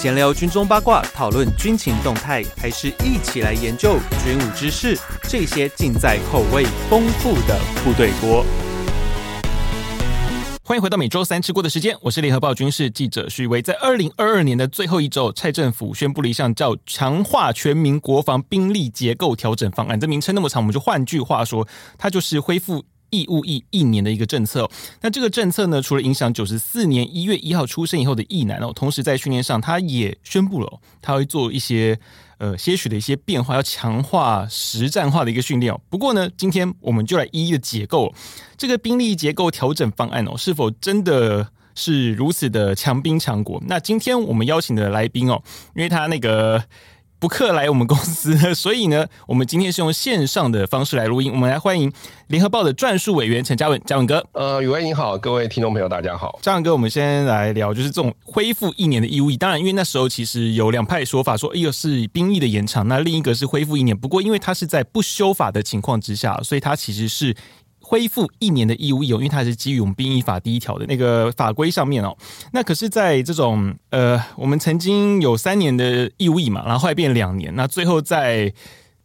闲聊军中八卦，讨论军情动态，还是一起来研究军武知识？这些尽在口味丰富的部队锅。欢迎回到每周三吃锅的时间，我是联合报军事记者徐薇。在二零二二年的最后一周，蔡政府宣布了一项叫“强化全民国防兵力结构调整方案”。这名称那么长，我们就换句话说，它就是恢复。义务役一年的一个政策，那这个政策呢，除了影响九十四年一月一号出生以后的役男哦，同时在训练上，他也宣布了，他会做一些呃些许的一些变化，要强化实战化的一个训练哦。不过呢，今天我们就来一一的解构这个兵力结构调整方案哦，是否真的是如此的强兵强国？那今天我们邀请的来宾哦，因为他那个。不客来我们公司，所以呢，我们今天是用线上的方式来录音。我们来欢迎联合报的撰述委员陈嘉文，嘉文哥。呃，宇威你好，各位听众朋友大家好。嘉文哥，我们先来聊，就是这种恢复一年的义务役。当然，因为那时候其实有两派说法，说一个是兵役的延长，那另一个是恢复一年。不过，因为它是在不修法的情况之下，所以它其实是。恢复一年的义务役，因为它是基于我们兵役法第一条的那个法规上面哦。那可是，在这种呃，我们曾经有三年的义务役嘛，然后后来变两年，那最后在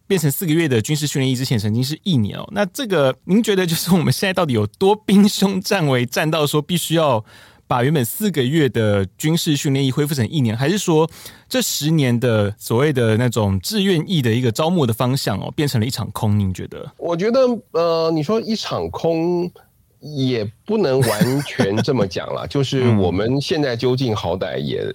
变成四个月的军事训练役之前，曾经是一年哦。那这个，您觉得就是我们现在到底有多兵凶战危，战到说必须要？把原本四个月的军事训练役恢复成一年，还是说这十年的所谓的那种志愿役的一个招募的方向哦，变成了一场空？您觉得？我觉得，呃，你说一场空也不能完全这么讲了。就是我们现在究竟好歹也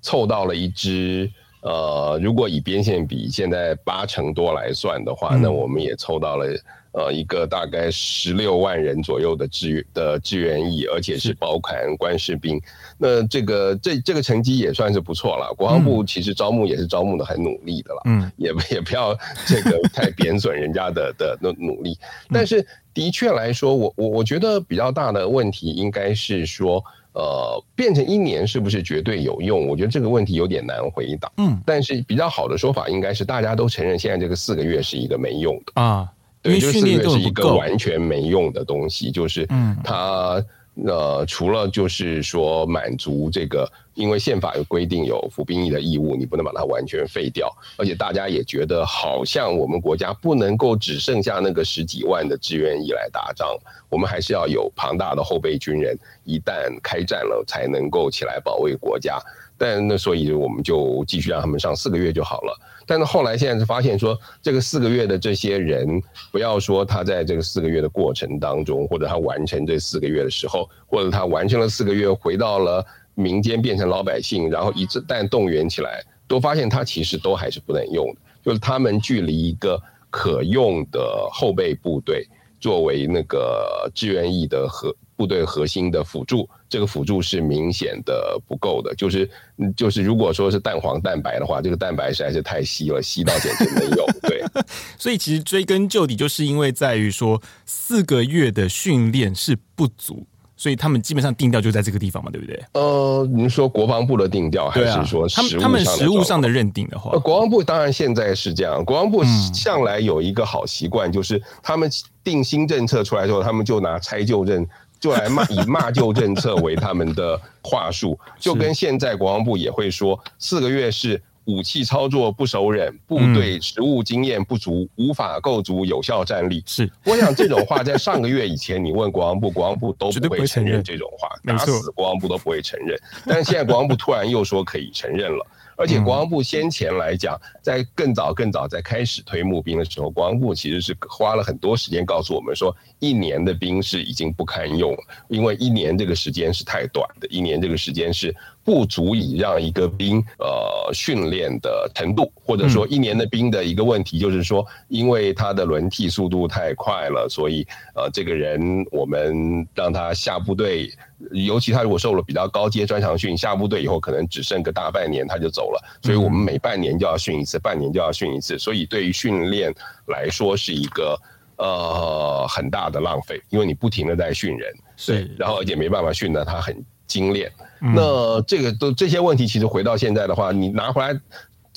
凑到了一支，呃，如果以边线比现在八成多来算的话，那我们也凑到了。呃，一个大概十六万人左右的志愿的志愿役，而且是包含官士兵。那这个这这个成绩也算是不错了。国防部其实招募也是招募的很努力的了，嗯，也也不要这个太贬损人家的 的的努力。但是的确来说，我我我觉得比较大的问题应该是说，呃，变成一年是不是绝对有用？我觉得这个问题有点难回答。嗯，但是比较好的说法应该是大家都承认，现在这个四个月是一个没用的啊。对，就四个月是一个完全没用的东西，就是它呃，除了就是说满足这个，因为宪法有规定有服兵役的义务，你不能把它完全废掉，而且大家也觉得好像我们国家不能够只剩下那个十几万的志愿役来打仗，我们还是要有庞大的后备军人，一旦开战了才能够起来保卫国家。但那所以我们就继续让他们上四个月就好了。但是后来现在是发现说，这个四个月的这些人，不要说他在这个四个月的过程当中，或者他完成这四个月的时候，或者他完成了四个月回到了民间变成老百姓，然后一旦动员起来，都发现它其实都还是不能用的，就是他们距离一个可用的后备部队作为那个志愿役的核。部队核心的辅助，这个辅助是明显的不够的。就是，就是如果说是蛋黄蛋白的话，这个蛋白实在是太稀了，稀到简直没有。对，所以其实追根究底，就是因为在于说四个月的训练是不足，所以他们基本上定调就在这个地方嘛，对不对？呃，您说国防部的定调，还是说他们他们实物上的认定的话，呃，国防部当然现在是这样。国防部向来有一个好习惯，就是他们定新政策出来之后，他们就拿拆旧政。就来骂，以骂旧政策为他们的话术，就跟 现在国防部也会说，四个月是武器操作不熟稔，部队实务经验不足，无法构筑有效战力。是，我想这种话在上个月以前，你问国防部，国防部都不会承认这种话，打死国防部都不会承认。但是现在国防部突然又说可以承认了。而且国防部先前来讲，在更早更早在开始推募兵的时候，国防部其实是花了很多时间告诉我们说，一年的兵是已经不堪用了，因为一年这个时间是太短的，一年这个时间是不足以让一个兵呃训练的程度，或者说一年的兵的一个问题就是说，因为他的轮替速度太快了，所以呃这个人我们让他下部队。尤其他如果受了比较高阶专长训，下部队以后可能只剩个大半年他就走了，所以我们每半年就要训一次，半年就要训一次，所以对于训练来说是一个呃很大的浪费，因为你不停的在训人，是，然后而且没办法训得他很精炼。那这个都这些问题其实回到现在的话，你拿回来。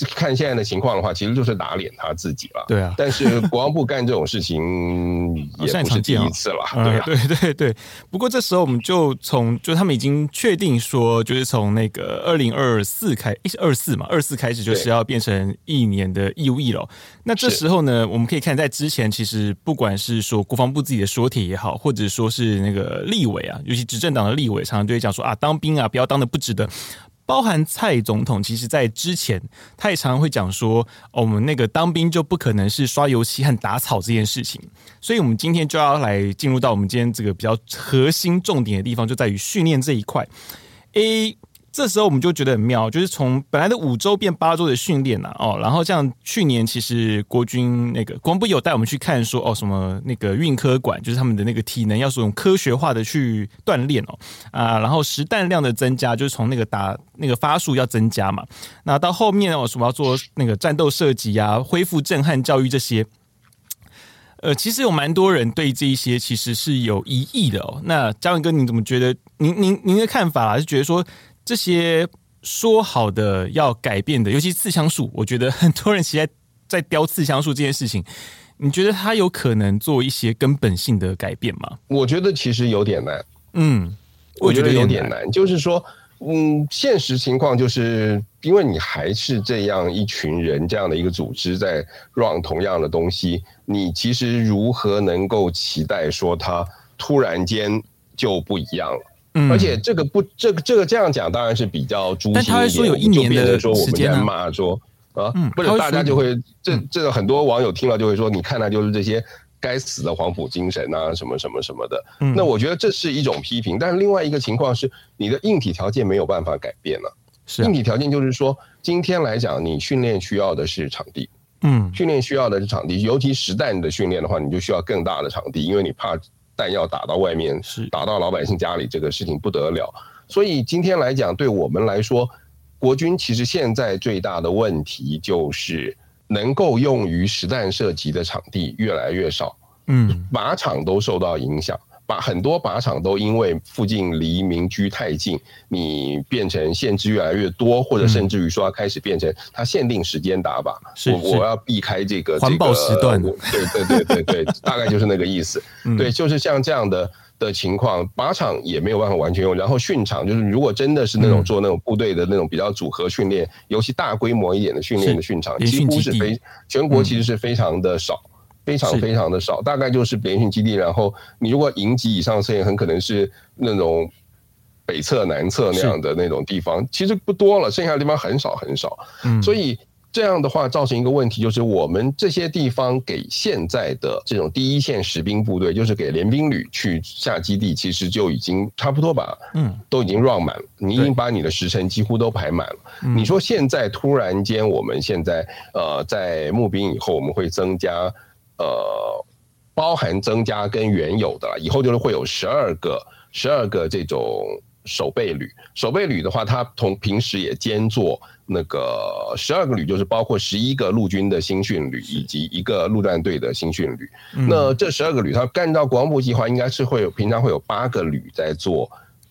看现在的情况的话，其实就是打脸他自己了。对啊，但是国防部干这种事情也不是第一次了。哦、对、啊嗯、对对对。不过这时候我们就从就他们已经确定说，就是从那个二零二四开，二四嘛，二四开始就是要变成一年的义务役了。那这时候呢，我们可以看在之前，其实不管是说国防部自己的说帖也好，或者说是那个立委啊，尤其执政党的立委，常常就会讲说啊，当兵啊，不要当的不值得。包含蔡总统，其实在之前他也常常会讲说，哦，我们那个当兵就不可能是刷油漆和打草这件事情。所以，我们今天就要来进入到我们今天这个比较核心重点的地方，就在于训练这一块。A 这时候我们就觉得很妙，就是从本来的五周变八周的训练呐，哦，然后像去年其实国军那个国防部有带我们去看说，哦，什么那个运科馆，就是他们的那个体能要是用科学化的去锻炼哦，啊，然后实弹量的增加，就是从那个打那个发数要增加嘛，那到后面哦，什么要做那个战斗射击啊，恢复震撼教育这些，呃，其实有蛮多人对这一些其实是有疑义的哦。那嘉文哥，你怎么觉得？您您您的看法啊，是觉得说？这些说好的要改变的，尤其刺枪术，我觉得很多人其实在在雕刺枪术这件事情，你觉得他有可能做一些根本性的改变吗？我觉得其实有点难。嗯，我觉得有点难，就是说，嗯，现实情况就是因为你还是这样一群人这样的一个组织在 run 同样的东西，你其实如何能够期待说他突然间就不一样了？嗯，而且这个不，这个这个这样讲当然是比较诛心但他会说有一年的说我们在骂说啊，嗯、不是大家就会这这个很多网友听了就会说，你看他就是这些该死的黄埔精神啊，什么什么什么的。嗯，那我觉得这是一种批评，但是另外一个情况是，你的硬体条件没有办法改变了。是、啊、硬体条件就是说，今天来讲，你训练需要的是场地，嗯，训练需要的是场地，尤其实弹的训练的话，你就需要更大的场地，因为你怕。弹药打到外面，是打到老百姓家里，这个事情不得了。所以今天来讲，对我们来说，国军其实现在最大的问题就是能够用于实弹射击的场地越来越少，嗯，靶场都受到影响。把很多靶场都因为附近离民居太近，你变成限制越来越多，或者甚至于说要开始变成它限定时间打靶，我我要避开这个环保时段，对对对对对，大概就是那个意思。对，就是像这样的的情况，靶场也没有办法完全用。然后训场就是如果真的是那种做那种部队的那种比较组合训练，尤其大规模一点的训练的训场，几乎是非全国其实是非常的少。非常非常的少，大概就是联训基地。然后你如果营级以上，测验很可能是那种北侧、南侧那样的那种地方，其实不多了，剩下的地方很少很少。嗯，所以这样的话造成一个问题，就是我们这些地方给现在的这种第一线实兵部队，就是给联兵旅去下基地，其实就已经差不多吧。嗯，都已经 run 满了，你已经把你的时辰几乎都排满了。你说现在突然间，我们现在呃在募兵以后，我们会增加。呃，包含增加跟原有的，以后就是会有十二个、十二个这种守备旅。守备旅的话，它同平时也兼做那个十二个旅，就是包括十一个陆军的新训旅以及一个陆战队的新训旅。那这十二个旅，它按照国防部计划，应该是会有平常会有八个旅在做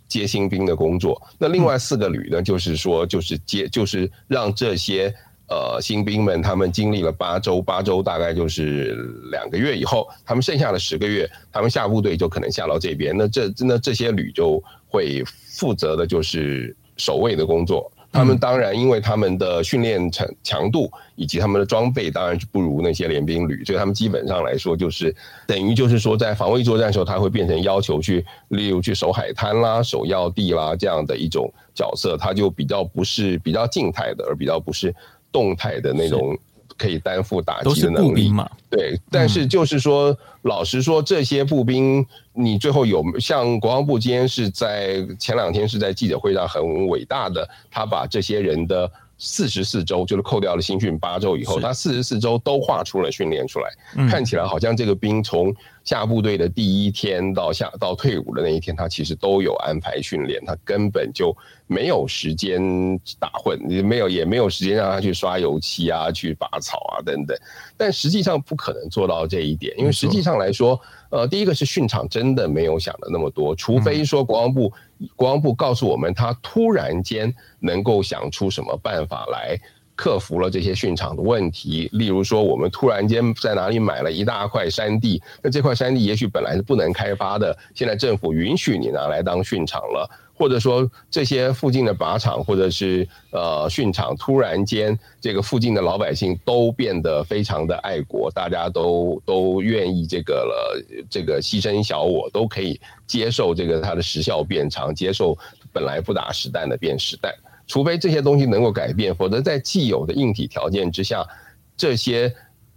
接新兵的工作。那另外四个旅呢，就是说就是接，就是让这些。呃，新兵们他们经历了八周，八周大概就是两个月以后，他们剩下的十个月，他们下部队就可能下到这边。那这那这些旅就会负责的就是守卫的工作。他们当然因为他们的训练强强度以及他们的装备当然是不如那些联兵旅，所以他们基本上来说就是等于就是说在防卫作战的时候，他会变成要求去，例如去守海滩啦、守要地啦这样的一种角色，他就比较不是比较静态的，而比较不是。动态的那种可以担负打击的能力。嘛？对，但是就是说，老实说，这些步兵，你最后有像国防部今天是在前两天是在记者会上很伟大的，他把这些人的。四十四周就是扣掉了新训八周以后，他四十四周都画出了训练出来，看起来好像这个兵从下部队的第一天到下到退伍的那一天，他其实都有安排训练，他根本就没有时间打混，也没有也没有时间让他去刷油漆啊、去拔草啊等等。但实际上不可能做到这一点，因为实际上来说，呃，第一个是训场真的没有想的那么多，除非说国防部。国防部告诉我们，他突然间能够想出什么办法来克服了这些训场的问题，例如说，我们突然间在哪里买了一大块山地，那这块山地也许本来是不能开发的，现在政府允许你拿来当训场了，或者说这些附近的靶场或者是呃训场，突然间这个附近的老百姓都变得非常的爱国，大家都都愿意这个了，这个牺牲小我都可以接受这个它的时效变长，接受本来不打实弹的变实弹。除非这些东西能够改变，否则在既有的硬体条件之下，这些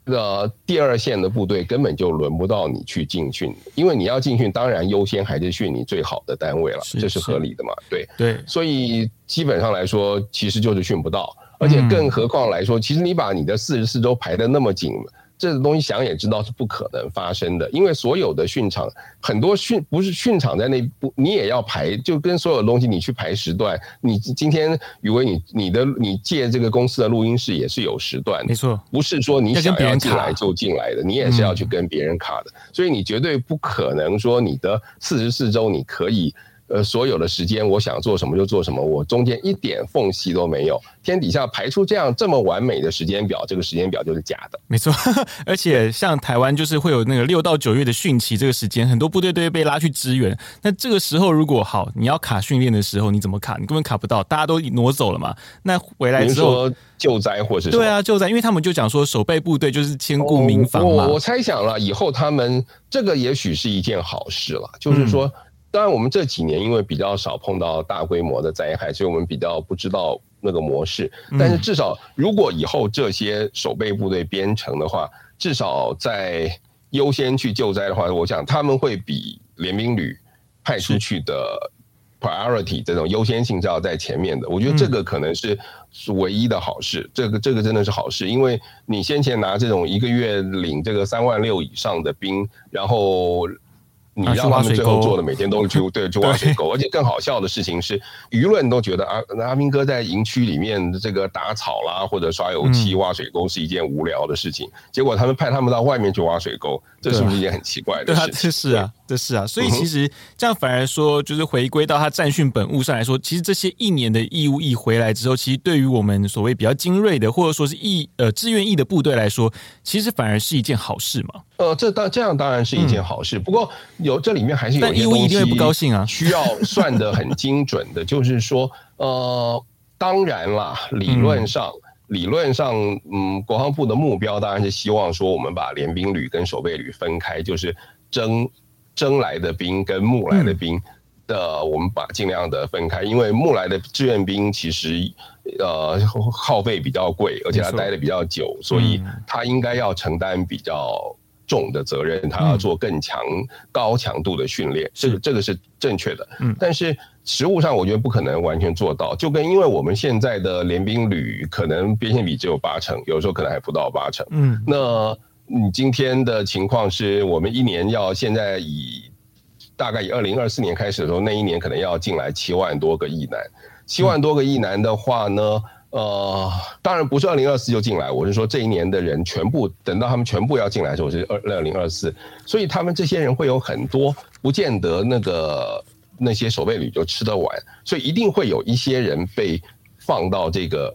的第二线的部队根本就轮不到你去进训，因为你要进训，当然优先还是训你最好的单位了，这是合理的嘛？对对，所以基本上来说，其实就是训不到，而且更何况来说，其实你把你的四十四周排得那么紧。这个东西想也知道是不可能发生的，因为所有的训场，很多训不是训场在那不，你也要排，就跟所有东西你去排时段。你今天宇威，你你的你借这个公司的录音室也是有时段，没错，不是说你想要进来就进来的，你也是要去跟别人卡的，所以你绝对不可能说你的四十四周你可以。呃，所有的时间，我想做什么就做什么，我中间一点缝隙都没有。天底下排出这样这么完美的时间表，这个时间表就是假的。没错，而且像台湾就是会有那个六到九月的汛期这个时间，很多部队都会被拉去支援。那这个时候如果好，你要卡训练的时候，你怎么卡？你根本卡不到，大家都挪走了嘛。那回来之后救灾或是对啊救灾，因为他们就讲说守备部队就是兼顾民防嘛。哦、我我猜想了以后，他们这个也许是一件好事了，就是说。嗯当然，我们这几年因为比较少碰到大规模的灾害，所以我们比较不知道那个模式。但是至少，如果以后这些守备部队编成的话，至少在优先去救灾的话，我想他们会比联兵旅派出去的 priority 这种优先性是要在前面的。我觉得这个可能是唯一的好事。这个这个真的是好事，因为你先前拿这种一个月领这个三万六以上的兵，然后。你让他们最后做的每天都去 对去挖水沟，而且更好笑的事情是，舆论都觉得阿阿兵哥在营区里面这个打草啦，或者刷油漆、挖水沟是一件无聊的事情。结果他们派他们到外面去挖水沟，这是不是一件很奇怪的事情？这是啊，这是啊。所以其实这样反而说，就是回归到他战训本务上来说，其实这些一年的义务役回来之后，其实对于我们所谓比较精锐的，或者说是义呃志愿役的部队来说，其实反而是一件好事嘛。呃，这当这样当然是一件好事，不过。有这里面还是有一些东西需要算的很精准的，就是说，呃，当然啦，理论上，理论上，嗯，国防部的目标当然是希望说，我们把联兵旅跟守备旅分开，就是征征来的兵跟募来的兵的，我们把尽量的分开，因为募来的志愿兵其实呃耗费比较贵，而且他待的比较久，所以他应该要承担比较。重的责任，他要做更强、高强度的训练，这个这个是正确的。嗯，但是实物上我觉得不可能完全做到，就跟因为我们现在的联兵旅可能边线比只有八成，有时候可能还不到八成。嗯，那你今天的情况是我们一年要现在以大概以二零二四年开始的时候，那一年可能要进来七万多个亿男，七万多个亿男的话呢？呃，当然不是二零二四就进来，我是说这一年的人全部等到他们全部要进来的时候是二二零二四，所以他们这些人会有很多不见得那个那些守备旅就吃得完，所以一定会有一些人被放到这个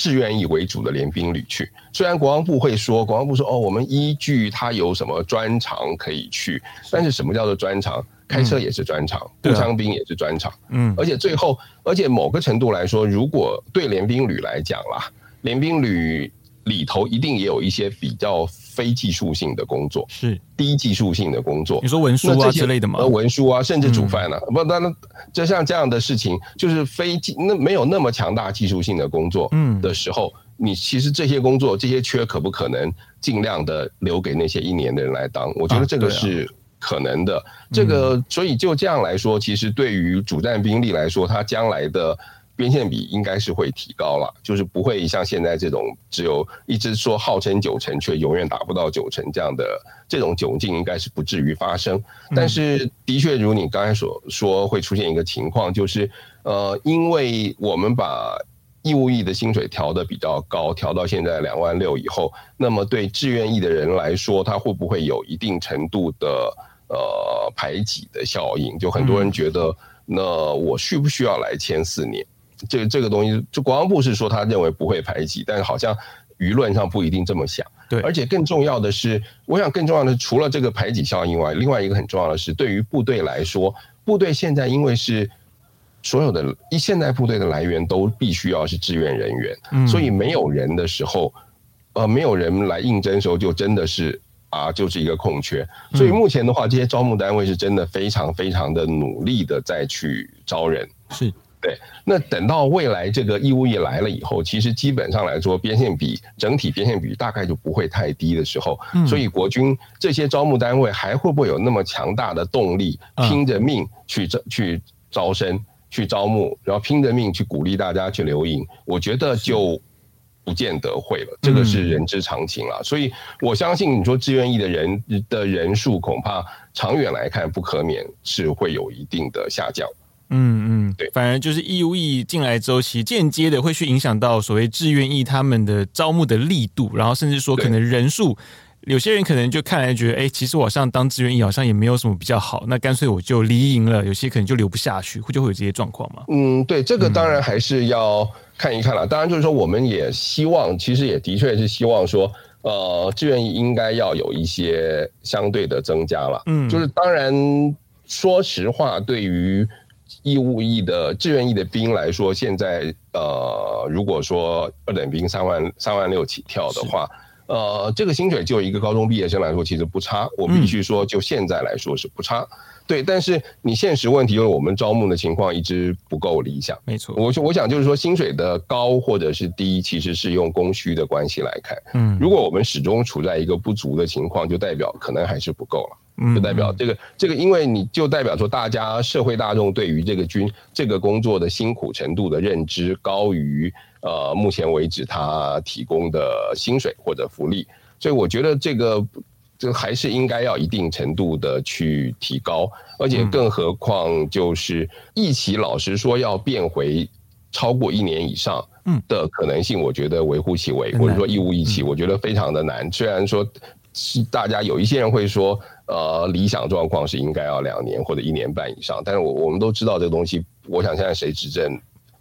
志愿役为主的联兵旅去。虽然国防部会说，国防部说哦，我们依据他有什么专长可以去，但是什么叫做专长？开车也是专长，步枪兵也是专长，嗯，而且最后，而且某个程度来说，如果对联兵旅来讲啦，联兵旅里头一定也有一些比较非技术性的工作，是低技术性的工作。你说文书啊之类的吗？文书啊，甚至煮饭啊，不，当然，就像这样的事情，就是非技那没有那么强大技术性的工作，嗯，的时候，你其实这些工作这些缺可不可能尽量的留给那些一年的人来当？我觉得这个是。可能的，这个所以就这样来说，其实对于主战兵力来说，他将来的编线比应该是会提高了，就是不会像现在这种只有一直说号称九成却永远达不到九成这样的这种窘境，应该是不至于发生。但是的确，如你刚才所说，会出现一个情况，就是呃，因为我们把义务役的薪水调得比较高，调到现在两万六以后，那么对志愿役的人来说，他会不会有一定程度的？呃，排挤的效应，就很多人觉得，那我需不需要来签四年？这这个东西，就国防部是说他认为不会排挤，但是好像舆论上不一定这么想。对，而且更重要的是，我想更重要的是，除了这个排挤效应外，另外一个很重要的是，对于部队来说，部队现在因为是所有的一现代部队的来源都必须要是志愿人员，嗯，所以没有人的时候，呃，没有人来应征的时候，就真的是啊，就是一个空缺。所以目前的话，这些招募单位是真的非常非常的努力的在去招人，是。对，那等到未来这个义务役来了以后，其实基本上来说，边线比整体边线比大概就不会太低的时候，嗯，所以国军这些招募单位还会不会有那么强大的动力，拼着命去招去招生、去招募，然后拼着命去鼓励大家去留营？我觉得就不见得会了，这个是人之常情了。所以我相信你说志愿役的人的人数，恐怕长远来看不可免是会有一定的下降。嗯嗯，对，反而就是义务役进来之后，其实间接的会去影响到所谓志愿役他们的招募的力度，然后甚至说可能人数，有些人可能就看来觉得，哎，其实我好像当志愿役好像也没有什么比较好，那干脆我就离营了。有些可能就留不下去，会就会有这些状况嘛。嗯，对，这个当然还是要看一看了。当然就是说，我们也希望，其实也的确是希望说，呃，志愿役应该要有一些相对的增加了。嗯，就是当然，说实话，对于义务役的志愿役的兵来说，现在呃，如果说二等兵三万三万六起跳的话，呃，这个薪水就一个高中毕业生来说，其实不差。我必须说，就现在来说是不差。嗯、对，但是你现实问题就是我们招募的情况一直不够理想。没错，我我想就是说，薪水的高或者是低，其实是用供需的关系来看。嗯，如果我们始终处在一个不足的情况，就代表可能还是不够了。就代表这个这个，因为你就代表说，大家社会大众对于这个军这个工作的辛苦程度的认知高于呃目前为止他提供的薪水或者福利，所以我觉得这个这还是应该要一定程度的去提高，而且更何况就是一起老实说要变回超过一年以上的可能性，我觉得微乎其微，或者说义务一起，我觉得非常的难。虽然说是大家有一些人会说。呃，理想状况是应该要两年或者一年半以上，但是我我们都知道这个东西，我想现在谁执政，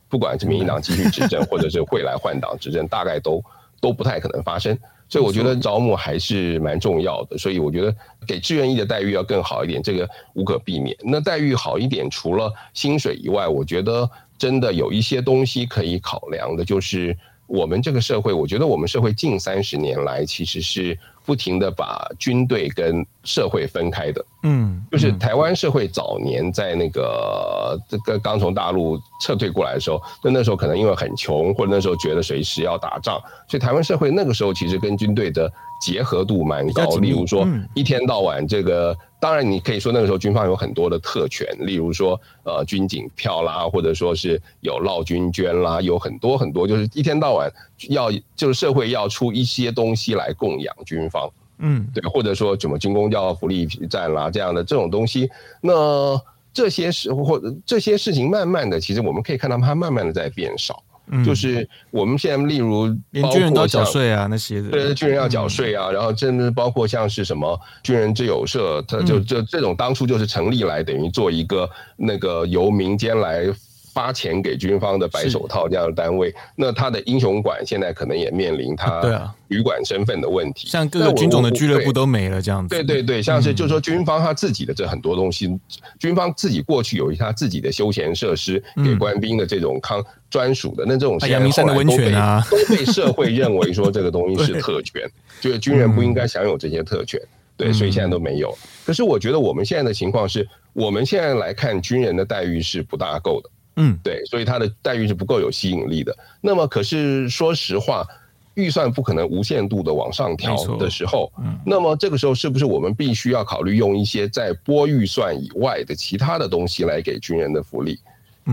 不管是民进党继续执政，或者是会来换党执政，大概都都不太可能发生。所以我觉得招募还是蛮重要的，所以我觉得给志愿役的待遇要更好一点，这个无可避免。那待遇好一点，除了薪水以外，我觉得真的有一些东西可以考量的，就是我们这个社会，我觉得我们社会近三十年来其实是。不停的把军队跟社会分开的，嗯，就是台湾社会早年在那个这个刚从大陆撤退过来的时候，那那时候可能因为很穷，或者那时候觉得随时要打仗，所以台湾社会那个时候其实跟军队的结合度蛮高。例如说，一天到晚这个，当然你可以说那个时候军方有很多的特权，例如说呃军警票啦，或者说是有劳军捐啦，有很多很多，就是一天到晚要就是社会要出一些东西来供养军方。嗯，对，或者说什么军工教福利站啦这样的这种东西，那这些事或者这些事情，慢慢的，其实我们可以看到它慢慢的在变少。嗯，就是我们现在例如连军人都要缴税啊那些的，对，军人要缴税啊，然后甚至包括像是什么军人之友社，它就这这种当初就是成立来等于做一个那个由民间来。发钱给军方的白手套这样的单位，那他的英雄馆现在可能也面临他旅馆身份的问题，像各个军种的俱乐部都没了这样子。对对对，像是就是说军方他自己的这很多东西，军方自己过去有他自己的休闲设施给官兵的这种康专属的，那这种阳明山的温泉啊，都被社会认为说这个东西 是特权，就是军人不应该享有这些特权，对，所以现在都没有。可是我觉得我们现在的情况是，我们现在来看军人的待遇是不大够的。嗯，对，所以它的待遇是不够有吸引力的。那么，可是说实话，预算不可能无限度的往上调的时候，嗯，那么这个时候是不是我们必须要考虑用一些在拨预算以外的其他的东西来给军人的福利？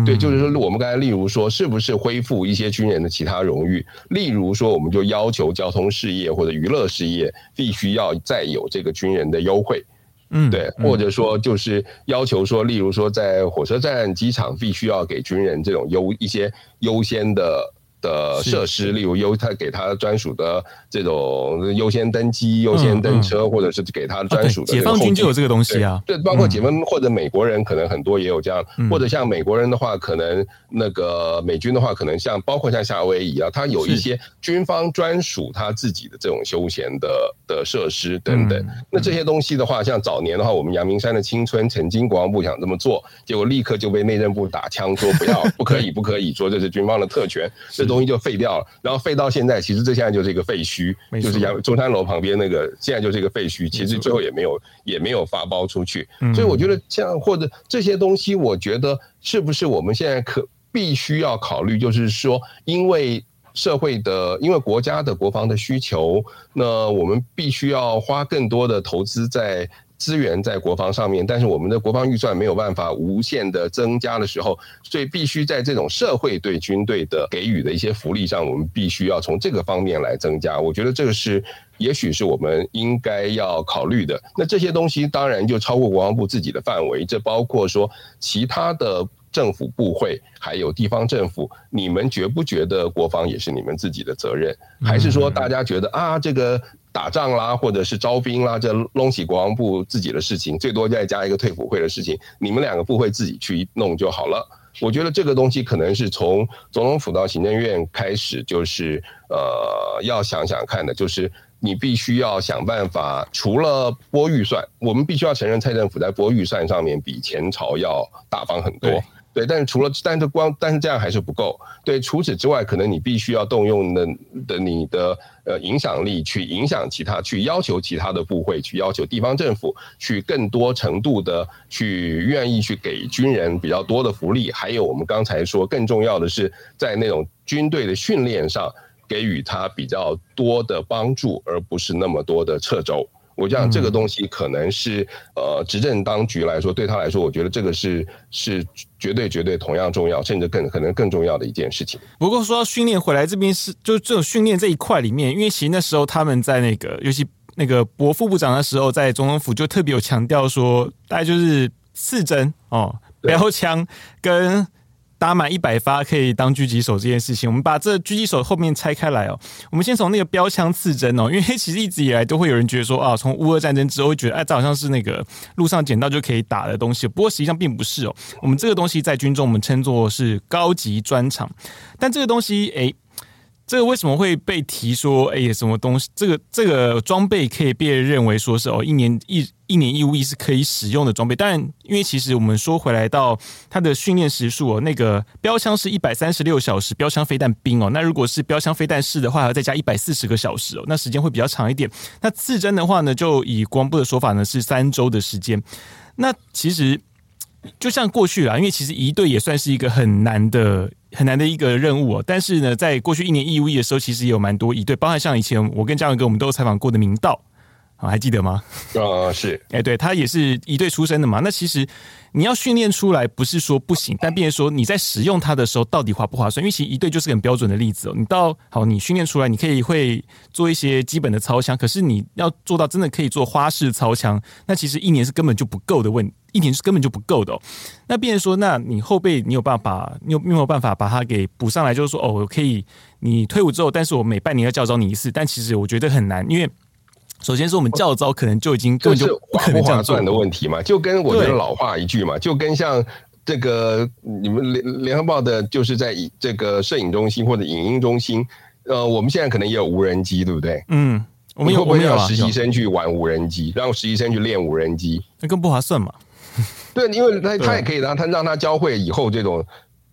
对，就是说，我们刚才例如说，是不是恢复一些军人的其他荣誉？例如说，我们就要求交通事业或者娱乐事业必须要再有这个军人的优惠。嗯，对，或者说就是要求说，例如说在火车站、机场必须要给军人这种优一些优先的的设施，例如优他给他专属的这种优先登机、优先登车，或者是给他专属的。解放军就有这个东西啊，对，包括解放或者美国人可能很多也有这样，或者像美国人的话，可能那个美军的话，可能像包括像夏威夷啊，他有一些军方专属他自己的这种休闲的的设施等等。那这些东西的话，像早年的话，我们阳明山的青春曾经国防部想这么做，结果立刻就被内政部打枪说不要，不可以，不可以说这是军方的特权，这东西就废掉了。然后废到现在，其实这现在就是一个废墟，就是杨中山楼旁边那个，现在就是一个废墟。其实最后也没有也没有发包出去。所以我觉得像或者这些东西，我觉得是不是我们现在可必须要考虑，就是说，因为社会的，因为国家的国防的需求，那我们必须要花更多的投资在。资源在国防上面，但是我们的国防预算没有办法无限的增加的时候，所以必须在这种社会对军队的给予的一些福利上，我们必须要从这个方面来增加。我觉得这个是，也许是我们应该要考虑的。那这些东西当然就超过国防部自己的范围，这包括说其他的。政府部会还有地方政府，你们觉不觉得国防也是你们自己的责任？还是说大家觉得啊，这个打仗啦，或者是招兵啦，这拢起国防部自己的事情，最多再加一个退辅会的事情，你们两个部会自己去弄就好了。我觉得这个东西可能是从总统府到行政院开始，就是呃，要想想看的，就是你必须要想办法，除了拨预算，我们必须要承认蔡政府在拨预算上面比前朝要大方很多。对，但是除了，但是光，但是这样还是不够。对，除此之外，可能你必须要动用的的你的呃影响力去影响其他，去要求其他的部会，去要求地方政府，去更多程度的去愿意去给军人比较多的福利。还有我们刚才说，更重要的是在那种军队的训练上给予他比较多的帮助，而不是那么多的掣肘。我讲这个东西可能是呃，执政当局来说，对他来说，我觉得这个是是绝对绝对同样重要，甚至更可能更重要的一件事情。不过说到训练回来这边是，就是这种训练这一块里面，因为其实那时候他们在那个，尤其那个博副部长的时候，在总统府就特别有强调说，大概就是四针哦，标枪跟。打满一百发可以当狙击手这件事情，我们把这狙击手后面拆开来哦。我们先从那个标枪刺针哦，因为其实一直以来都会有人觉得说啊，从乌俄战争之后会觉得哎，这好像是那个路上捡到就可以打的东西。不过实际上并不是哦。我们这个东西在军中我们称作是高级专长，但这个东西哎。这个为什么会被提说？哎呀，什么东西？这个这个装备可以被认为说是哦，一年一一年义务役是可以使用的装备。但因为其实我们说回来到它的训练时数哦，那个标枪是一百三十六小时，标枪飞弹兵哦。那如果是标枪飞弹式的话，还要再加一百四十个小时哦，那时间会比较长一点。那刺针的话呢，就以国防部的说法呢是三周的时间。那其实就像过去啦，因为其实一队也算是一个很难的。很难的一个任务哦，但是呢，在过去一年义务役的时候，其实也有蛮多一对，包含像以前我跟嘉文哥，我们都采访过的明道。啊，还记得吗？啊，是，哎，对，他也是一队出身的嘛。那其实你要训练出来，不是说不行，但变成说你在使用它的时候，到底划不划算？因为其实一队就是个很标准的例子哦。你到好，你训练出来，你可以会做一些基本的操枪，可是你要做到真的可以做花式操枪，那其实一年是根本就不够的问，一年是根本就不够的哦。那变成说，那你后背你有办法，你有没有办法把它给补上来？就是说，哦，我可以，你退伍之后，但是我每半年要教招你一次，但其实我觉得很难，因为。首先是我们教召可能就已经根本就不可能这样做的问题嘛，就跟我觉得老话一句嘛，就跟像这个你们联联合报的，就是在这个摄影中心或者影音中心，呃，我们现在可能也有无人机，对不对？嗯，我们有，会不会让实习生去玩无人机，让实习生去练无人机，那更不划算嘛？对，因为他他也可以让他让他教会以后这种。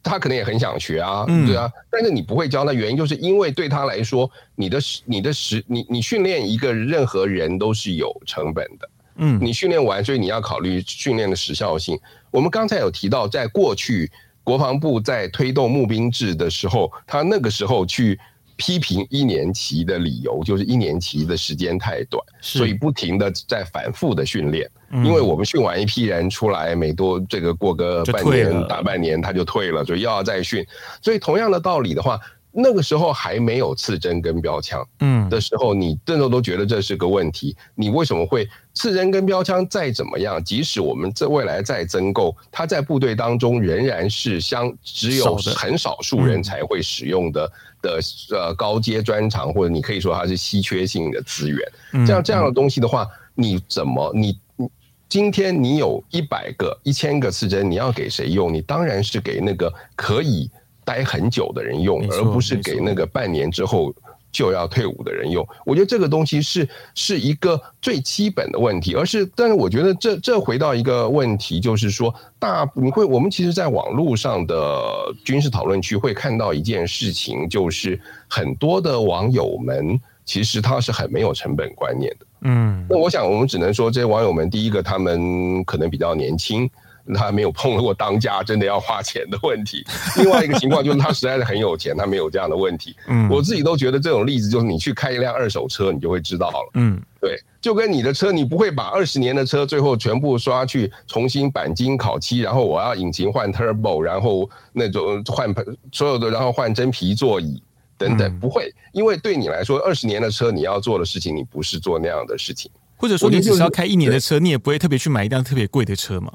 他可能也很想学啊，对啊，但是你不会教他，原因就是因为对他来说，你的你的时你你训练一个任何人都是有成本的，嗯，你训练完，所以你要考虑训练的时效性。我们刚才有提到，在过去国防部在推动募兵制的时候，他那个时候去。批评一年期的理由就是一年期的时间太短，所以不停的在反复的训练。因为我们训完一批人出来，每多这个过个半年大半年他就退了，所以又要再训。所以同样的道理的话，那个时候还没有刺针跟标枪，嗯，的时候，你这时候都觉得这是个问题。你为什么会刺针跟标枪再怎么样？即使我们这未来再增购，它在部队当中仍然是相只有很少数人才会使用的的呃高阶专长，或者你可以说它是稀缺性的资源。这样这样的东西的话，你怎么你你今天你有一百个一千个刺针，你要给谁用？你当然是给那个可以。待很久的人用，而不是给那个半年之后就要退伍的人用。我觉得这个东西是是一个最基本的问题，而是，但是我觉得这这回到一个问题，就是说，大你会我们其实，在网络上的军事讨论区会看到一件事情，就是很多的网友们其实他是很没有成本观念的。嗯，那我想我们只能说，这些网友们，第一个他们可能比较年轻。他没有碰过当家真的要花钱的问题。另外一个情况就是他实在是很有钱，他没有这样的问题。嗯，我自己都觉得这种例子就是你去开一辆二手车，你就会知道了。嗯，对，就跟你的车，你不会把二十年的车最后全部刷去重新钣金烤漆，然后我要引擎换 turbo，然后那种换所有的，然后换真皮座椅等等，不会，因为对你来说，二十年的车你要做的事情，你不是做那样的事情，或者说你只是要开一年的车，你也不会特别去买一辆特别贵的车嘛。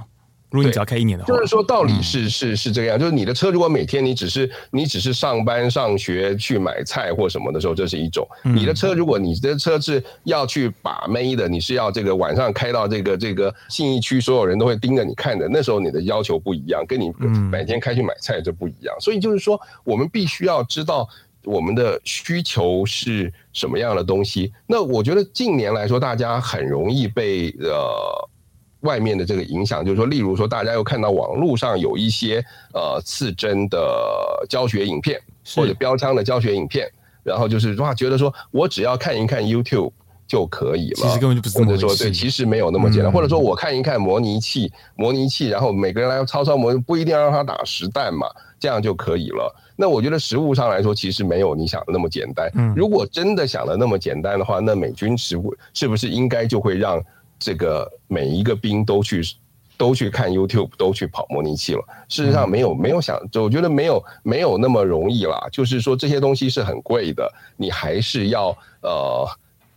如果你只要开一年的话，就是说道理是是是这个样，就是你的车如果每天你只是你只是上班上学去买菜或什么的时候，这是一种；你的车如果你的车是要去把妹的，你是要这个晚上开到这个这个信义区，所有人都会盯着你看的，那时候你的要求不一样，跟你每天开去买菜就不一样。所以就是说，我们必须要知道我们的需求是什么样的东西。那我觉得近年来说，大家很容易被呃。外面的这个影响，就是说，例如说，大家又看到网络上有一些呃刺针的教学影片，或者标枪的教学影片，然后就是哇，觉得说我只要看一看 YouTube 就可以了，其实根本就不是，或者说对，其实没有那么简单，或者说我看一看模拟器，模拟器，然后每个人来操操模，不一定要让他打实弹嘛，这样就可以了。那我觉得实物上来说，其实没有你想的那么简单。嗯如果真的想的那么简单的话，那美军是不是不是应该就会让？这个每一个兵都去都去看 YouTube，都去跑模拟器了。事实上没有没有想，就我觉得没有没有那么容易啦。就是说这些东西是很贵的，你还是要呃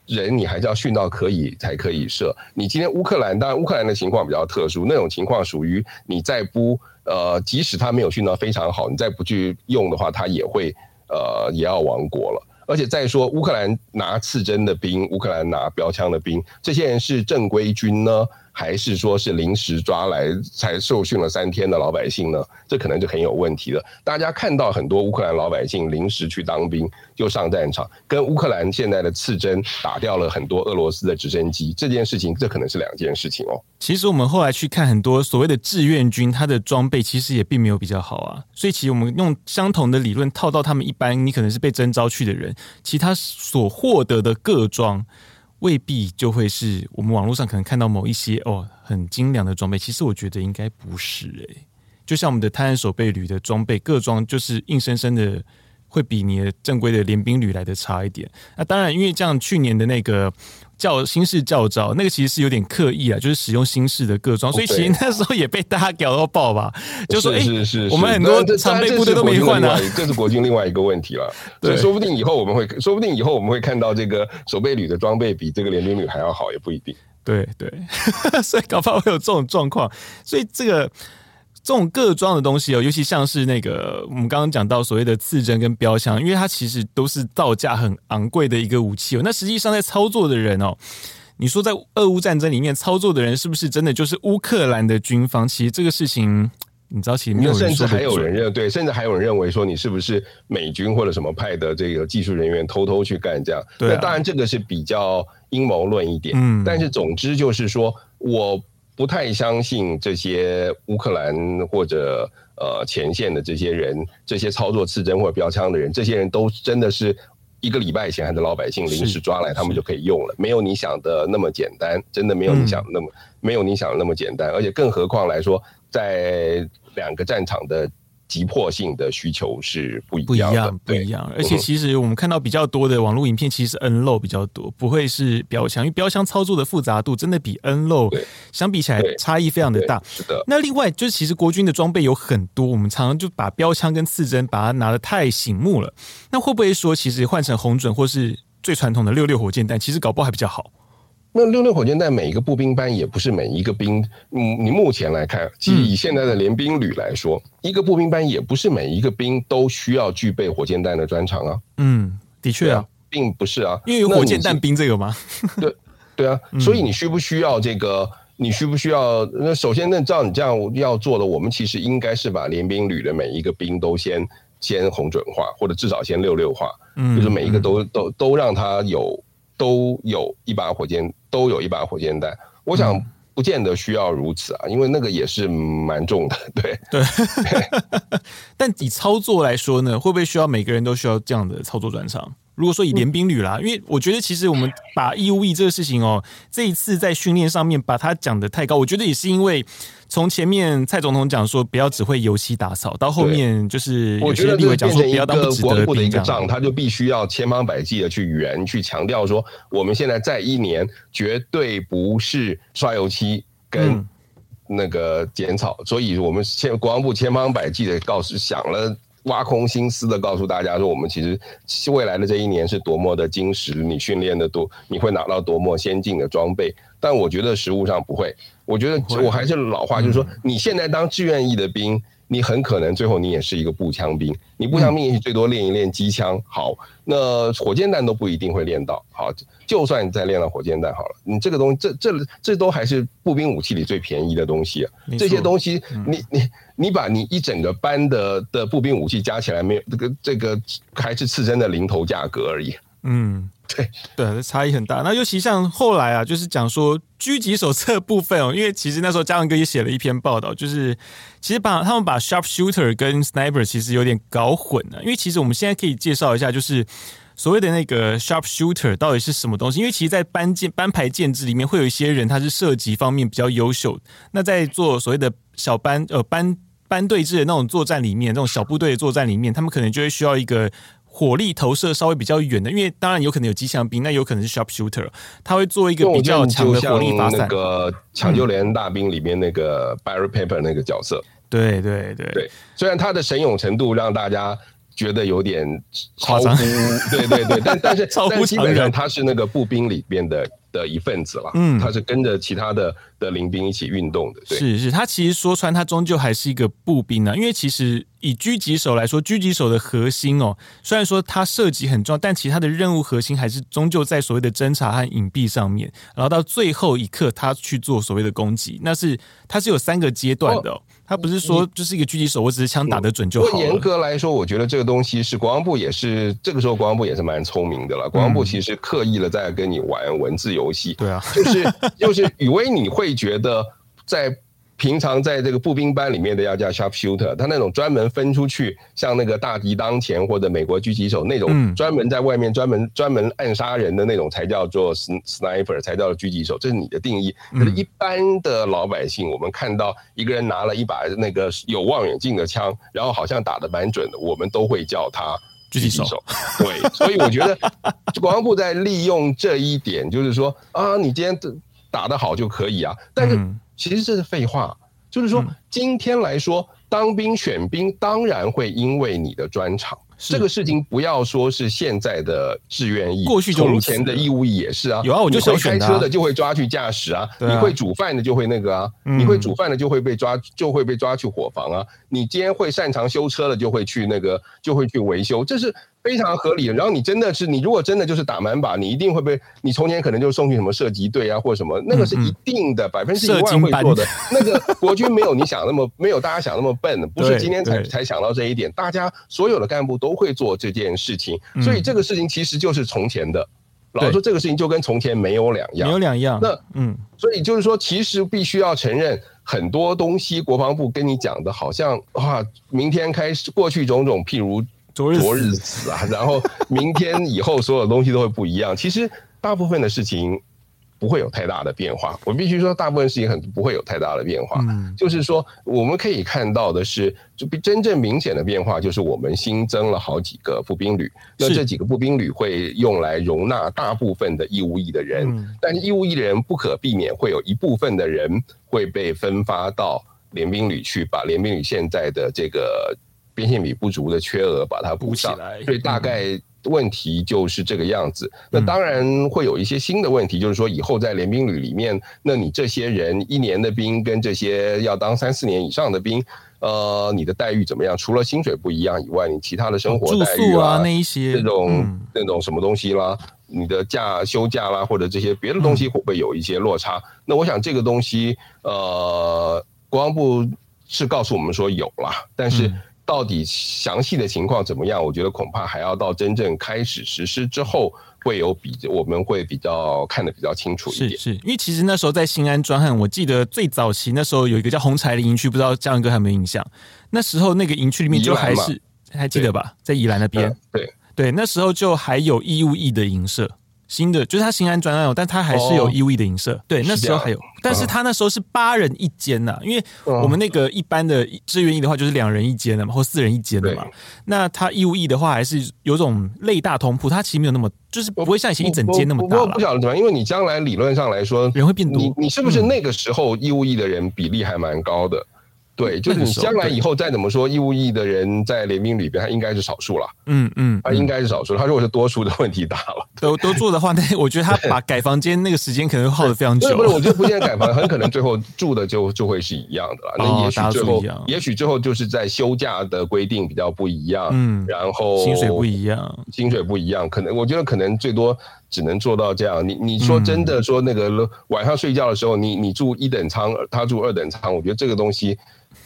人，你还是要训到可以才可以射。你今天乌克兰，当然乌克兰的情况比较特殊，那种情况属于你再不呃，即使他没有训到非常好，你再不去用的话，他也会呃也要亡国了。而且再说，乌克兰拿刺针的兵，乌克兰拿标枪的兵，这些人是正规军呢？还是说是临时抓来才受训了三天的老百姓呢？这可能就很有问题了。大家看到很多乌克兰老百姓临时去当兵就上战场，跟乌克兰现在的刺针打掉了很多俄罗斯的直升机这件事情，这可能是两件事情哦。其实我们后来去看很多所谓的志愿军，他的装备其实也并没有比较好啊。所以其实我们用相同的理论套到他们一般，你可能是被征召去的人，其他所获得的各装。未必就会是我们网络上可能看到某一些哦很精良的装备，其实我觉得应该不是诶、就像我们的泰安守备旅的装备各装，就是硬生生的会比你的正规的联兵旅来的差一点。那当然，因为这样去年的那个。教新式教招，那个其实是有点刻意啊，就是使用新式的各装，所以其实那时候也被大家屌到爆吧。就说，哎，是是，我们很多常备部队都没换啊，这是国军另外一个问题了。所以说不定以后我们会，说不定以后我们会看到这个守备旅的装备比这个联兵旅还要好，也不一定。对对，所以搞不好会有这种状况。所以这个。这种各装的东西哦，尤其像是那个我们刚刚讲到所谓的刺针跟标枪，因为它其实都是造价很昂贵的一个武器哦。那实际上在操作的人哦，你说在俄乌战争里面操作的人是不是真的就是乌克兰的军方？其实这个事情你知道，其实没有人，甚至还有人认对，甚至还有人认为说你是不是美军或者什么派的这个技术人员偷偷去干这样？对啊，那当然这个是比较阴谋论一点。嗯，但是总之就是说我。不太相信这些乌克兰或者呃前线的这些人，这些操作刺针或者标枪的人，这些人都真的是一个礼拜前还是老百姓临时抓来，他们就可以用了，没有你想的那么简单，真的没有你想的那么、嗯、没有你想的那么简单，而且更何况来说，在两个战场的急迫性的需求是不一样的，不一样，不一样。而且其实我们看到比较多的网络影片，其实 N-LOW 比较多，不会是标枪，因为标枪操作的复杂度真的比 N-LOW 相比起来差异非常的大。是的。那另外就是，其实国军的装备有很多，我们常常就把标枪跟刺针把它拿的太醒目了。那会不会说，其实换成红准或是最传统的六六火箭弹，其实搞不好还比较好？那六六火箭弹每一个步兵班也不是每一个兵，嗯，你目前来看，即以现在的联兵旅来说，嗯、一个步兵班也不是每一个兵都需要具备火箭弹的专长啊。嗯，的确啊，啊，并不是啊，因为有火箭弹兵这个吗？对对啊，所以你需不需要这个？你需不需要？那首先，那照你这样要做的，我们其实应该是把联兵旅的每一个兵都先先红准化，或者至少先六六化，嗯，就是每一个都都都让他有。都有一把火箭，都有一把火箭弹。我想不见得需要如此啊，因为那个也是蛮重的。对 对，但以操作来说呢，会不会需要每个人都需要这样的操作转场？如果说以联兵旅啦，因为我觉得其实我们把义务役这个事情哦，这一次在训练上面把它讲得太高，我觉得也是因为从前面蔡总统讲说不要只会油漆打扫，到后面就是有些立委讲说不要当不值得的兵，一个账他就必须要千方百计的去圆去强调说，我们现在在一年绝对不是刷油漆跟那个剪草，所以我们千国防部千方百计的告诉想了。挖空心思的告诉大家说，我们其实未来的这一年是多么的精实，你训练的多，你会拿到多么先进的装备。但我觉得实物上不会，我觉得我还是老话，就是说，你现在当志愿役的兵。你很可能最后你也是一个步枪兵，你步枪兵也许最多练一练机枪，好，那火箭弹都不一定会练到，好，就算你再练到火箭弹好了，你这个东西，这这这都还是步兵武器里最便宜的东西啊，这些东西，你你你把你一整个班的的步兵武器加起来，没有这个这个还是刺针的零头价格而已，嗯。对对，差异很大。那尤其像后来啊，就是讲说狙击手册部分哦，因为其实那时候嘉文哥也写了一篇报道，就是其实把他们把 sharpshooter 跟 sniper 其实有点搞混了。因为其实我们现在可以介绍一下，就是所谓的那个 sharpshooter 到底是什么东西。因为其实，在班建班牌建制里面，会有一些人他是射击方面比较优秀。那在做所谓的小班呃班班队制的那种作战里面，那种小部队的作战里面，他们可能就会需要一个。火力投射稍微比较远的，因为当然有可能有机枪兵，那有可能是 sharpshooter，他会做一个比较强的火力发散。那个抢救连大兵里面那个 Barry Pepper 那个角色，对对对。对，虽然他的神勇程度让大家觉得有点超乎，对对对，但但是 超乎常人，他是那个步兵里边的。的一份子了，嗯，他是跟着其他的的邻兵一起运动的，对，是是，他其实说穿，他终究还是一个步兵呢、啊。因为其实以狙击手来说，狙击手的核心哦，虽然说他射击很重要，但其他的任务核心还是终究在所谓的侦查和隐蔽上面。然后到最后一刻，他去做所谓的攻击，那是他是有三个阶段的、哦。哦他不是说就是一个狙击手，我只是枪打得准就好。严格来说，我觉得这个东西是国防部也是这个时候国防部也是蛮聪明的了。国防部其实刻意的在跟你玩文字游戏。对啊，就是就是雨薇你会觉得在。平常在这个步兵班里面的要叫 sharpshooter，他那种专门分出去，像那个大敌当前或者美国狙击手那种专门在外面专门专门暗杀人的那种才叫做 sniper，才叫做狙击手，这是你的定义。可是一般的老百姓，我们看到一个人拿了一把那个有望远镜的枪，然后好像打得蛮准的，我们都会叫他狙击手。对，所以我觉得国防部在利用这一点，就是说啊，你今天打得好就可以啊，但是。其实这是废话，就是说，今天来说，当兵选兵当然会因为你的专长。这个事情不要说是现在的志愿役，过去从前的义务役也是啊。有啊，我就想开车的就会抓去驾驶啊，你会煮饭的就会那个啊，你会煮饭的就会被抓，就会被抓去伙房啊。你今天会擅长修车的就会去那个，就会去维修，这是。非常合理的，然后你真的是，你如果真的就是打满把，你一定会被你从前可能就送去什么射击队啊，或者什么，那个是一定的，百分之一万会做的。那个国军没有你想那么没有大家想那么笨，不是今天才才想到这一点，大家所有的干部都会做这件事情，所以这个事情其实就是从前的。老说，这个事情就跟从前没有两样，没有两样。那嗯，所以就是说，其实必须要承认很多东西，国防部跟你讲的，好像啊，明天开始过去种种，譬如。昨日，昨日死啊！然后明天以后所有东西都会不一样。其实大部分的事情不会有太大的变化。我必须说，大部分事情很不会有太大的变化。嗯，就是说，我们可以看到的是，就真正明显的变化就是我们新增了好几个步兵旅。那这几个步兵旅会用来容纳大部分的义务役的人，但是义务役的人不可避免会有一部分的人会被分发到联兵旅去，把联兵旅现在的这个边线比不足的缺额把它补上。所以大概。问题就是这个样子，那当然会有一些新的问题，就是说以后在联兵旅里面，那你这些人一年的兵跟这些要当三四年以上的兵，呃，你的待遇怎么样？除了薪水不一样以外，你其他的生活待遇啊，那一些这种那种什么东西啦，你的假休假啦，或者这些别的东西会不会有一些落差？那我想这个东西，呃，国防部是告诉我们说有啦，但是。到底详细的情况怎么样？我觉得恐怕还要到真正开始实施之后，会有比我们会比较看得比较清楚一点。是，是因为其实那时候在新安专案，我记得最早期那时候有一个叫红柴的营区，不知道嘉文哥还有没有印象？那时候那个营区里面就还是还记得吧，在宜兰那边。嗯、对对，那时候就还有义务役的营舍。新的就是他新安专案有，但他还是有义务役的营舍。对，那时候还有，但是他那时候是八人一间呐，因为我们那个一般的志愿役的话就是两人一间的嘛，或四人一间的嘛。那他义务役的话还是有种类大通铺，他其实没有那么，就是不会像以前一整间那么大。我不晓得怎么样，因为你将来理论上来说人会变多，你你是不是那个时候义务役的人比例还蛮高的？对，就是你将来以后再怎么说，义务役的人在联兵里边，他应该是少数了。嗯嗯，他应该是少数。他如果是多数的问题大了。都都做的话，那我觉得他把改房间那个时间可能耗的非常久。不是，我觉得不见得改房，很可能最后住的就就会是一样的了。那也许最后，也许最后就是在休假的规定比较不一样。嗯，然后薪水不一样，薪水不一样，可能我觉得可能最多只能做到这样。你你说真的说那个晚上睡觉的时候，你你住一等舱，他住二等舱，我觉得这个东西。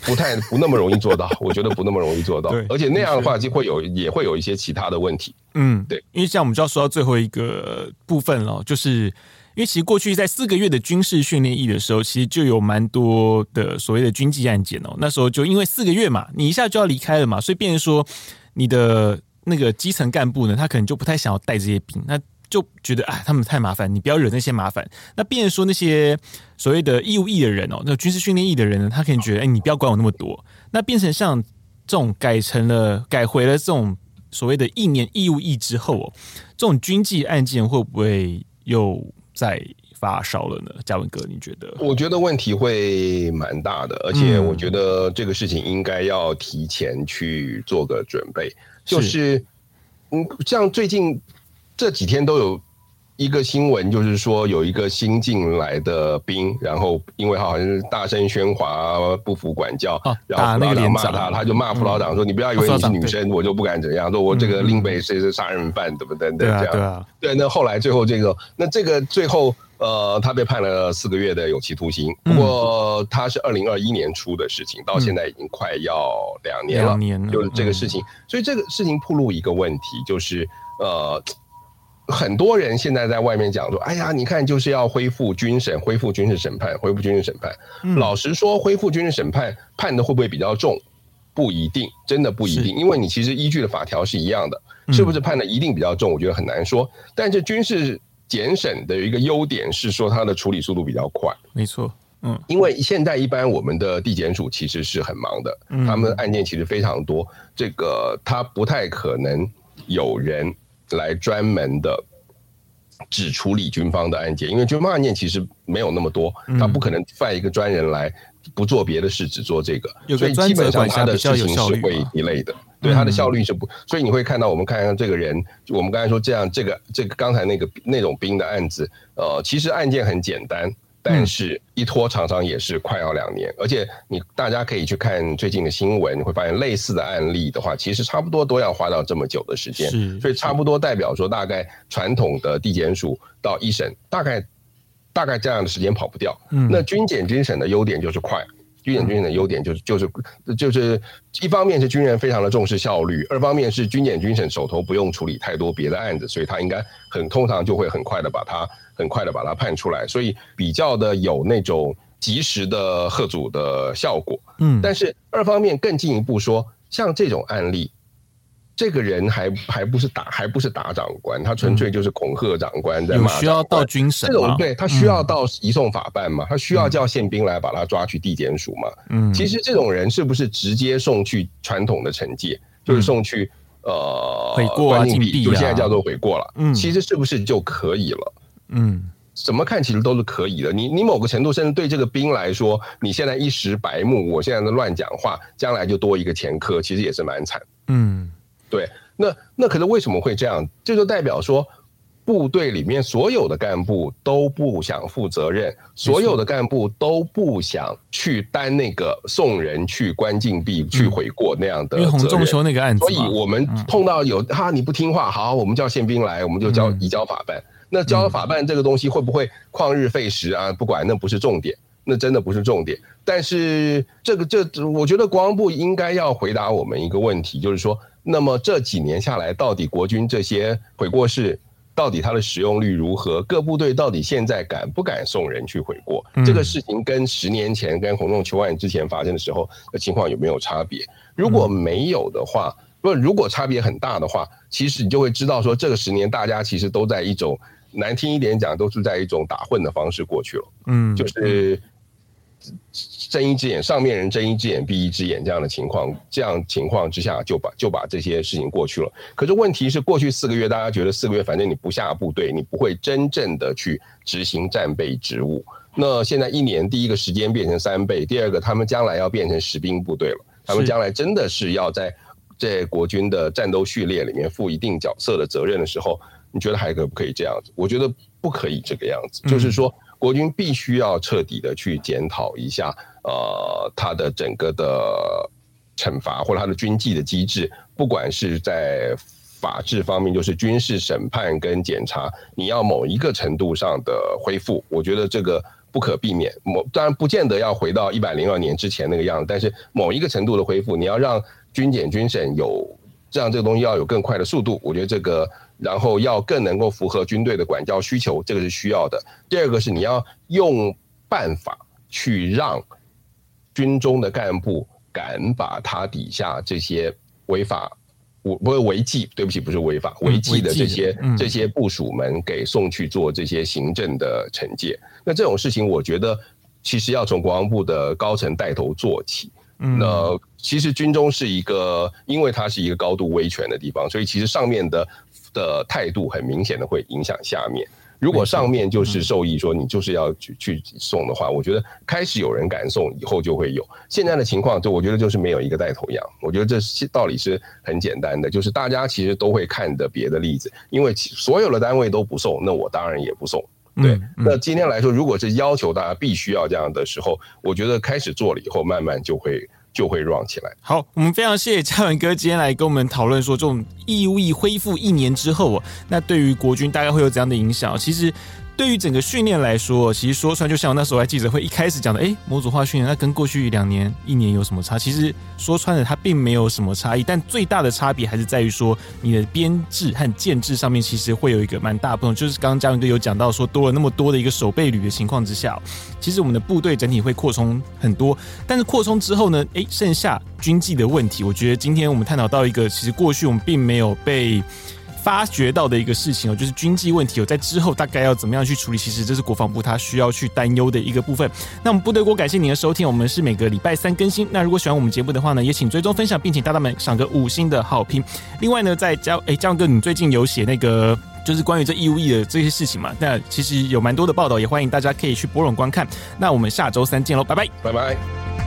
不太不那么容易做到，我觉得不那么容易做到，对而且那样的话就会有也会有一些其他的问题。嗯，对，因为这样我们就要说到最后一个部分了，就是因为其实过去在四个月的军事训练役的时候，其实就有蛮多的所谓的军纪案件哦。那时候就因为四个月嘛，你一下就要离开了嘛，所以变成说你的那个基层干部呢，他可能就不太想要带这些兵。那就觉得啊，他们太麻烦，你不要惹那些麻烦。那变成说那些所谓的义务役的人哦，那军事训练役的人呢，他可能觉得，哎，你不要管我那么多。那变成像这种改成了改回了这种所谓的一年义务役之后哦，这种军纪案件会不会又再发烧了呢？嘉文哥，你觉得？我觉得问题会蛮大的，而且我觉得这个事情应该要提前去做个准备。就是，嗯，像最近。这几天都有一个新闻，就是说有一个新进来的兵，然后因为好像是大声喧哗、不服管教，啊、然后副老长骂他，他就骂副老长说：“嗯、你不要以为你是女生，我就不敢怎样，说我这个另被谁是杀人犯，对不对？”对啊，这样对啊。对，那后来最后这个，那这个最后呃，他被判了四个月的有期徒刑。不过他是二零二一年出的事情，到现在已经快要两年了，两年了，就是这个事情。所以这个事情暴露一个问题，就是呃。很多人现在在外面讲说：“哎呀，你看，就是要恢复军审，恢复军事审判，恢复军事审判。嗯”老实说，恢复军事审判判的会不会比较重？不一定，真的不一定，因为你其实依据的法条是一样的，是不是判的一定比较重？我觉得很难说。但是军事检审的一个优点是说，它的处理速度比较快。没错，嗯，因为现在一般我们的地检署其实是很忙的，他们的案件其实非常多，这个他不太可能有人。来专门的只处理军方的案件，因为军方案件其实没有那么多，他不可能派一个专人来不做别的事，只做这个，所以基本上他的事情是会一类的，对他的效率是不，所以你会看到我们看看这个人，我们刚才说这样，这个这个刚才那个那种兵的案子，呃，其实案件很简单。但是，一拖常常也是快要两年，而且你大家可以去看最近的新闻，你会发现类似的案例的话，其实差不多都要花到这么久的时间。是，所以差不多代表说，大概传统的地检署到一审，大概大概这样的时间跑不掉。嗯，那军检军审的优点就是快。军检军审的优点就是就是就是一方面是军人非常的重视效率，二方面是军检军审手头不用处理太多别的案子，所以他应该很通常就会很快的把它很快的把它判出来，所以比较的有那种及时的贺阻的效果。嗯，但是二方面更进一步说，像这种案例，这个人还还不是打还不是打长官，他纯粹就是恐吓长官，在骂官。有需要到军审种对他需要到移送法办嘛？他需要叫宪兵来把他抓去地检署嘛？嗯，其实这种人是不是直接送去传统的惩戒，就是送去呃悔过啊、禁闭啊，就现在叫做悔过了。嗯，其实是不是就可以了？嗯，怎么看其实都是可以的。你你某个程度甚至对这个兵来说，你现在一时白目，我现在的乱讲话，将来就多一个前科，其实也是蛮惨。嗯。对，那那可是为什么会这样？这就代表说，部队里面所有的干部都不想负责任，所有的干部都不想去担那个送人去关禁闭、去悔过那样的责任。洪仲丘那个案子，所以我们碰到有哈你不听话，好，我们叫宪兵来，我们就交移交法办。那交了法办这个东西会不会旷日费时啊？不管，那不是重点，那真的不是重点。但是这个这，我觉得国防部应该要回答我们一个问题，就是说。那么这几年下来，到底国军这些悔过式，到底它的使用率如何？各部队到底现在敢不敢送人去悔过？嗯、这个事情跟十年前跟洪仲秋案之前发生的时候的情况有没有差别？如果没有的话，不，如果差别很大的话，其实你就会知道说，这个十年大家其实都在一种难听一点讲，都是在一种打混的方式过去了。嗯，就是。睁一只眼，上面人睁一只眼闭一只眼，这样的情况，这样情况之下就把就把这些事情过去了。可是问题是，过去四个月，大家觉得四个月反正你不下部队，你不会真正的去执行战备职务。那现在一年，第一个时间变成三倍，第二个他们将来要变成实兵部队了，他们将来真的是要在在国军的战斗序列里面负一定角色的责任的时候，你觉得还可不可以这样子？我觉得不可以这个样子，就是说。国军必须要彻底的去检讨一下，呃，他的整个的惩罚或者他的军纪的机制，不管是在法治方面，就是军事审判跟检查，你要某一个程度上的恢复，我觉得这个不可避免。某当然不见得要回到一百零二年之前那个样子，但是某一个程度的恢复，你要让军检军审有这样这个东西要有更快的速度，我觉得这个。然后要更能够符合军队的管教需求，这个是需要的。第二个是你要用办法去让军中的干部敢把他底下这些违法，不不是违纪，对不起，不是违法，违纪的这些这些部署们给送去做这些行政的惩戒。那这种事情，我觉得其实要从国防部的高层带头做起。那其实军中是一个，因为它是一个高度威权的地方，所以其实上面的。的态度很明显的会影响下面。如果上面就是授意说你就是要去去送的话，我觉得开始有人敢送，以后就会有。现在的情况就我觉得就是没有一个带头羊。我觉得这道理是很简单的，就是大家其实都会看的别的例子，因为所有的单位都不送，那我当然也不送。对，那今天来说，如果是要求大家必须要这样的时候，我觉得开始做了以后，慢慢就会。就会 run 起来。好，我们非常谢谢嘉文哥今天来跟我们讨论说，这种义务役恢复一年之后，那对于国军大概会有怎样的影响？其实。对于整个训练来说，其实说穿就像那时候在记者会一开始讲的，哎，模组化训练那跟过去两年、一年有什么差？其实说穿了，它并没有什么差异。但最大的差别还是在于说，你的编制和建制上面其实会有一个蛮大不同。就是刚刚嘉文哥有讲到说，多了那么多的一个守备旅的情况之下，其实我们的部队整体会扩充很多。但是扩充之后呢，哎，剩下军纪的问题，我觉得今天我们探讨到一个，其实过去我们并没有被。发觉到的一个事情哦，就是军纪问题哦，在之后大概要怎么样去处理？其实这是国防部他需要去担忧的一个部分。那我们部队锅感谢您的收听，我们是每个礼拜三更新。那如果喜欢我们节目的话呢，也请追踪分享，并请大大们赏个五星的好评。另外呢，在江诶江哥，你最近有写那个就是关于这义务役的这些事情嘛？那其实有蛮多的报道，也欢迎大家可以去拨冗观看。那我们下周三见喽，拜拜，拜拜。